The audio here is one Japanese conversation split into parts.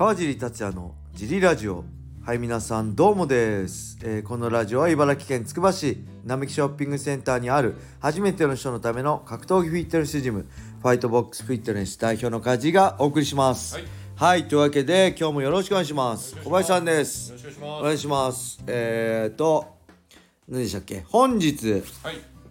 川尻達也のジリラジオ。はい皆さんどうもです、えーこのラジオは茨城県つくば市並木ショッピングセンターにある初めての人のための格闘技フィットネスジムファイトボックスフィットネス代表の梶がお送りします。はい。はい、というわけで今日もよろしくお願いします。小林さんです。よろしくおお願願いします。えーと何でしたっけ？本日。はい。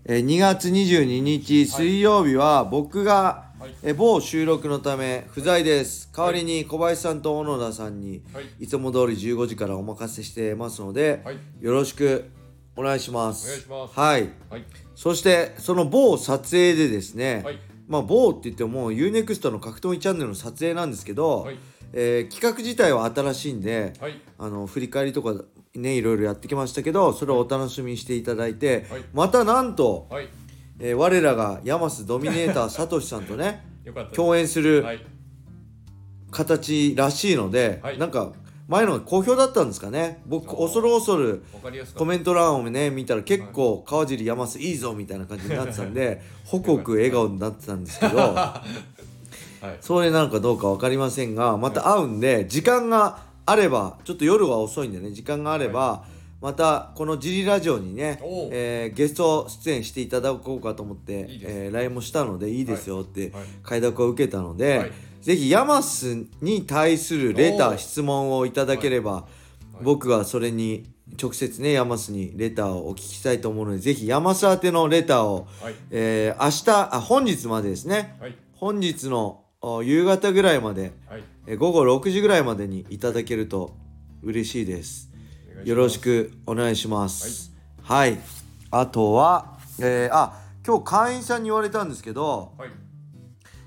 えー2月22日水曜日は僕が、はいえー某収録のため不在です。代わりに小林さんと小野田さんに、はい。いつも通り15時からお任せしてますので、はい。よろしくお願いします。お願いします。はい。はい。そしてその某撮影でですね、はい。まあ某って言っても UNEXT の格闘技チャンネルの撮影なんですけど、はい。えー企画自体は新しいんで、はい。あの振り返りとかねいろいろやってきましたけどそれをお楽しみにしていただいて、はい。またなんと、はい。えー我らがヤマスドミネーター サトシさんとね。共演するはい。形らしいので、はいなんか前のが好評だったんですかね僕恐る恐るコ。メント欄をね見たら結構川尻ヤマスいいぞみたいな感じになってたんでホクホク笑顔になってたんですけど はい。それなのかどうか分かりませんがまた会うんで時間があればちょっと夜は遅いんでね時間があれば、またこのジリラジオにねえーゲスト出演していただこうかと思って LINE もしたのでいいですよってはい。快諾を受けたので、はい。ぜひヤマスに対するレター質問をいただければ、い。僕はそれに直接ねヤマスにレターをお聞きしたいと思うのでぜひヤマス宛てのレターを、はい。えー明日あ本日までですね。はい。本日のお夕方ぐらいまで午後6時ぐらいまでにいただけると嬉しいですよろし。くお願いしますはい、あとは、えーあ今日会員さんに言われたんですけどはい。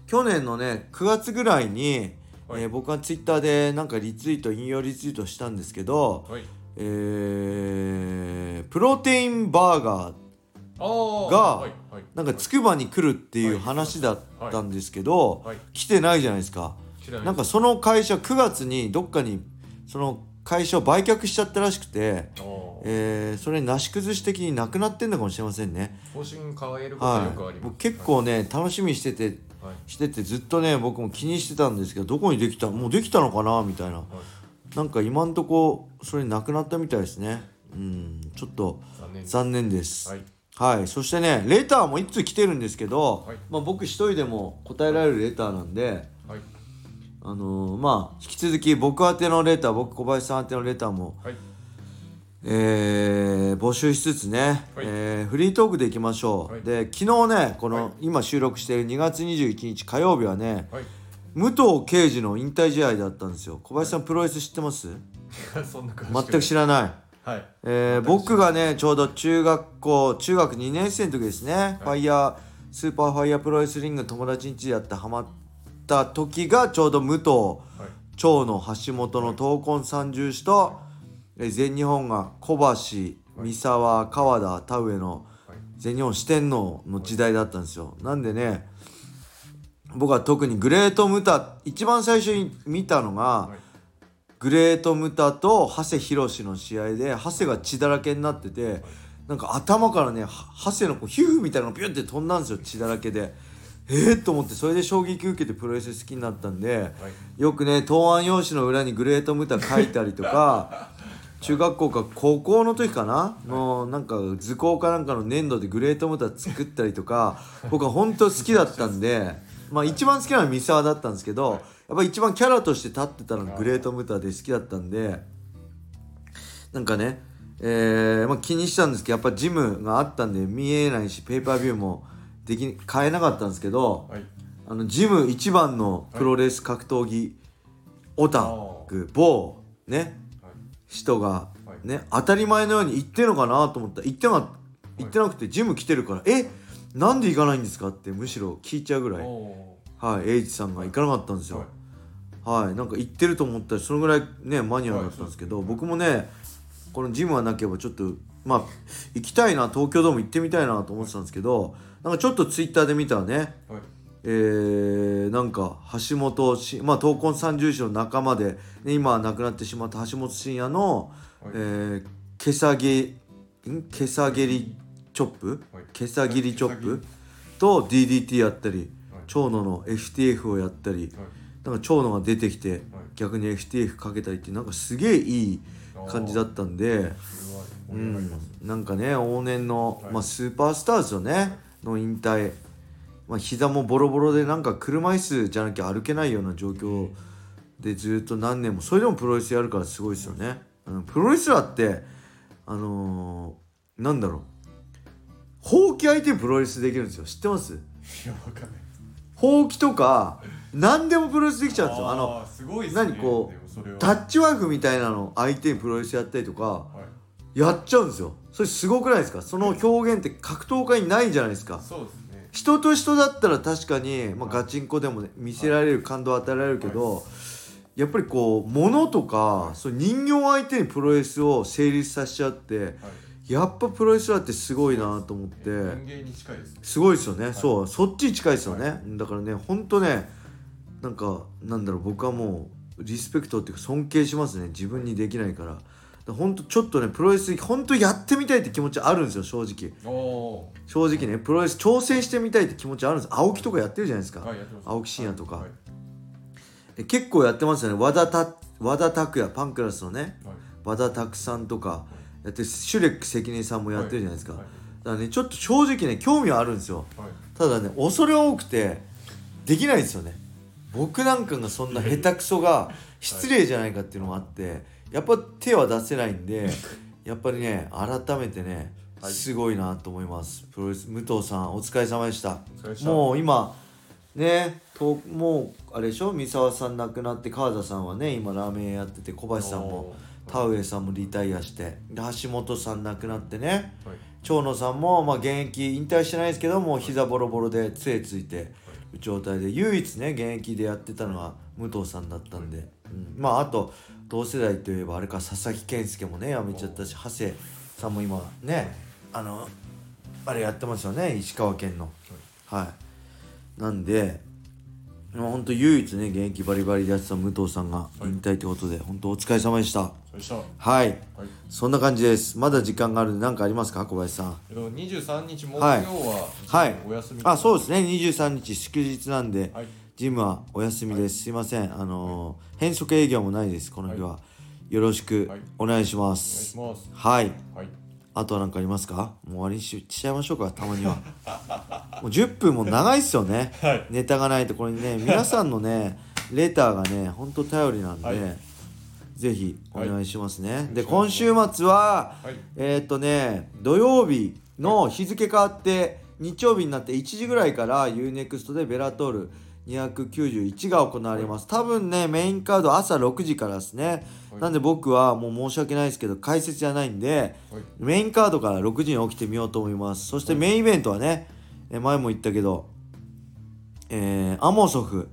去年のね9月ぐらいに、はいえー僕がツイッターでなんかリツイート引用リツイートしたんですけど、はい。えープロテインバーガー。がはい。はい。なんかつくばに来るっていう話だったんですけど、はい。来てないじゃないですか。なんかその会社9月にどっかにその会社を売却しちゃったらしくて、えーそれなし崩し的になくなってんのかもしれませんね。方針変えることよくあはい、ります。僕結構ね楽しみにしててはい。しててずっとね僕も気にしてたんですけどどこにできたもうできたのかなみたいなはい。なんか今んとこそれなくなったみたいですねうんちょっと残念。ですはい。はい、そしてねレターもいつ来てるんですけど、はいまあ、僕一人でも答えられるレターなんではい。あのーまあ引き続き僕宛てのレター僕小林さん宛てのレターも、はい。えー募集しつつね、はい。えーフリートークでいきましょう、はい。で昨日ねこの、はい。今収録している2月21日火曜日はねはい。武藤敬司の引退試合だったんですよ。小林さんプロレス知ってます？全く知らない。はい。えー僕がねちょうど中学校中学2年生の時ですね、ファイヤースーパーファイヤープロレスリング友達ん家でやってハマった時がちょうど武藤はい。蝶野橋本の闘魂三銃士と、えー全日本が小橋三沢川田田上のはい。全日本四天王の時代だったんですよなんでね僕は特にグレートムタ一番最初に見たのが、はい。グレートムタと長谷博の試合で長谷が血だらけになっててなんか頭からねは長谷のこう皮膚みたいなのがピュンって飛んだんですよ血だらけでえー、と思ってそれで衝撃受けてプロレス好きになったんではい。よくね答案用紙の裏にグレートムタ書いたりとか 中学校か高校の時かな？のなんか図工かなんかの粘土でグレートムタ作ったりとか僕は本当好きだったんでまあ一番好きなのは三沢だったんですけどやっぱり一番キャラとして立ってたのがグレートムタで好きだったんでなんかねえーまあ、気にしたんですけどやっぱジムがあったんで見えないしペーパービューもでき買えなかったんですけど、はい。あのジム一番のプロレス格闘技オタク某ねはい。人がはい。ね当たり前のように言ってんのかなと思った。ら言ってな言ってなくてジム来てるから「えなんで行かないんですか?」ってむしろ聞いちゃうぐらい。おはい英二さんが行かなかったんですーよ。はい。はい。なんか行ってると思ったらそのぐらいねマニアだったんですけど僕もねこのジムはなければちょっとまあ行きたいな東京ドーム行ってみたいなと思ってたんですけどなんかちょっとツイッターで見たらねはい。えー、なんか橋本しまあ闘魂三重士の仲間で、ね、今は亡くなってしまった橋本真也の、はい。えー、毛下げん？毛下げりチョップ？はい。毛下切りチョップ？と DDT やったりはい。長野の FTF をやったりはい。なんか長野が出てきてはい。逆に FTF かけたりってなんかすげえいい感じだったんでうん。なんかね往年の、はい。まあ、スーパースターですよねの引退、まあ、膝もボロボロでなんか車椅子じゃなきゃ歩けないような状況でずっと何年もそれでもプロレスやるからすごいですよね、うん、プロレスラーってあのーなんだろう。ほうき相手にプロレスできるんですよ。知ってます？いやわかんない。ほうきとか何でもプロレスできちゃうんですよ。あのーすごいね。何こうタッチワークみたいなの相手にプロレスやったりとかはいやっちゃうんですよ。それすごくないですか？その表現って格闘家にないじゃないですか。そうですね。人と人だったら確かに、まあ、ガチンコでも、ね、見せられる感動を与えられるけど、やっぱりこう物とか、そう人形相手にプロレスを成立させちゃってはい。やっぱプロレスラーってすごいなと思って人間に近いですね。すごいですよね、そうそっちに近いですよね、だからねほんとねなんかなんだろう僕はもうリスペクトっていうか尊敬しますね。自分にできないから。ほんとちょっとねプロレスほんとやってみたいって気持ちあるんですよ正直。正直ねプロレス挑戦してみたいって気持ちあるんです。青木とかやってるじゃないですか、はいす。青木真也とか。はいで結構やってますよね。和田た和田拓也パンクラスのね。はい。和田拓さんとか。やってシュレック関根さんもやってるじゃないですか、はいだからねちょっと正直ね興味はあるんですよ。はい。ただね恐れ多くてできないですよね。僕なんかがそんな下手くそが失礼じゃないかっていうのもあってやっぱ手は出せないんで やっぱりね改めてねはい。すごいなと思います。プロレス武藤さんお疲れ様でした。もう今ねともうあれでしょ？三沢さん亡くなって川田さんはね今ラーメン屋やってて小橋さんも田上さんもリタイアしてで橋本さん亡くなってねはい。長野さんも、まあ、現役引退してないですけどもう膝ボロボロで杖ついてる状態で唯一ね現役でやってたのは武藤さんだったんで、うん、まああと同世代といえばあれか佐々木健介もね辞めちゃったし長谷さんも今ねあのあれやってますよね石川県の。はい。なんでまあ本当唯一ね現役バリバリでやってた武藤さんが引退ってことで、本当お疲れ様でした。はい。はい。そんな感じです。まだ時間があるんで何かありますか小林さん？えっと23日木曜はい。ははいお休みあそうですね。23日祝日なんで、はいジムはお休みです、すいません。あのー変則営業もないです。この日は、よろしくはい。お願いします。はい。はい。あとは何かありますか？もう終わりにししちゃいましょうか。たまには。もう10分も長いっすよね、はい。ネタがないとこれね皆さんのねレターがねほんと頼りなんで、はい。ぜひお願いしますね、で今週末は、はい。えーっとね土曜日の日付変わって日曜日になって1時ぐらいから UNEXT でベラトール291が行われます。多分ねメインカード朝6時からですね、はい。なんで僕はもう申し訳ないですけど解説じゃないんではい。メインカードから6時に起きてみようと思います。そしてメインイベントはねえ前も言ったけどえーアモソフ。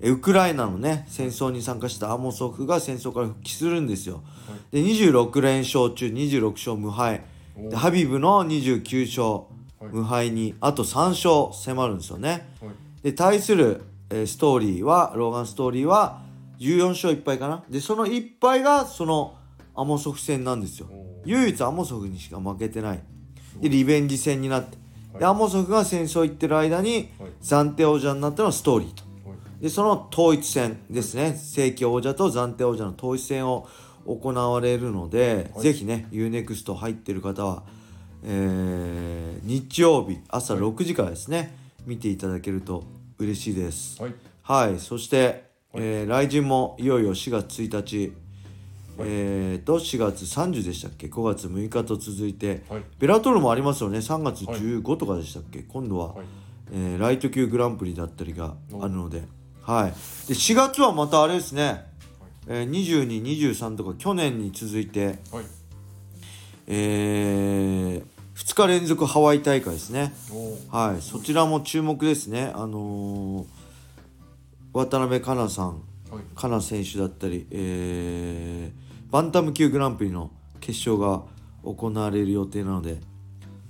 えウクライナのね戦争に参加したアモソフが戦争から復帰するんですよ、で26連勝中26勝無敗。おでハビブの29勝はい。無敗にあと3勝迫るんですよね。はい。で対する、えーストーリーはローガンストーリーは14勝1敗かな。でその1敗がそのアモソフ戦なんですよ。唯一アモソフにしか負けてない。でリベンジ戦になって。ではい。アモソフが戦争行ってる間にはい。暫定王者になったのはストーリーと。はい。でその統一戦ですね。正規王者と暫定王者の統一戦を行われるので、はい。ぜひね UNEXT 入ってる方は、えー日曜日朝6時からですね、見ていただけると嬉しいです。はい。はい。そして、えー来陣もいよいよ4月1日、えーと4月30でしたっけ？5月6日と続いて、はい。ベラトルもありますよね。3月15とかでしたっけ、今度は、はい。えーライト級グランプリだったりがあるので,、はい、で4月はまたあれですね、えー、2223とか去年に続いて、はい。え2日連続ハワイ大会ですね、はい、そちらも注目ですね、あのー渡辺香奈さんはい。香奈選手だったり、えーバンタム級グランプリの決勝が行われる予定なので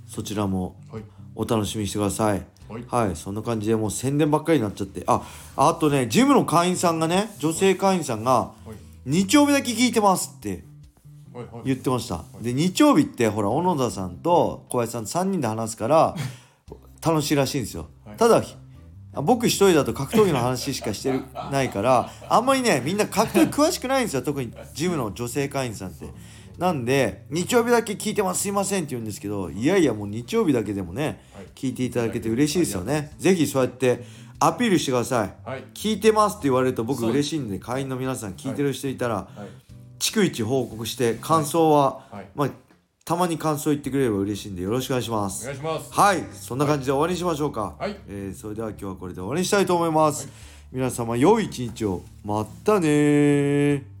そちらもはい。お楽しみにしてください。はい。はい、そんな感じでもう宣伝ばっかりになっちゃって。あ、あとね、ジムの会員さんがね、女性会員さんが、はい。日曜日だけ聞いてますって言ってました。で、日曜日って、ほら、小野田さんと小林さん3人で話すから、楽しいらしいんですよ。はい。ただ、僕一人だと格闘技の話しかしてるないからあんまりねみんな格闘技詳しくないんですよ。特にジムの女性会員さんって。なんで日曜日だけ聞いてますすいませんって言うんですけどいやいやもう日曜日だけでもねはい。聞いていただけて嬉しいですよね。ぜひそうやってアピールしてください。はい。聞いてますって言われると僕嬉しいんで会員の皆さん聞いてる人いたらはい逐一報告して感想は、はい。まあたまに感想言ってくれれば嬉しいんでよろしくお願いしまおす願いします。はい。そんな感じで終わりにしましょうか。はい。えーそれでは今日はこれで終わりにしたいと思います、皆様良い一日を。またねー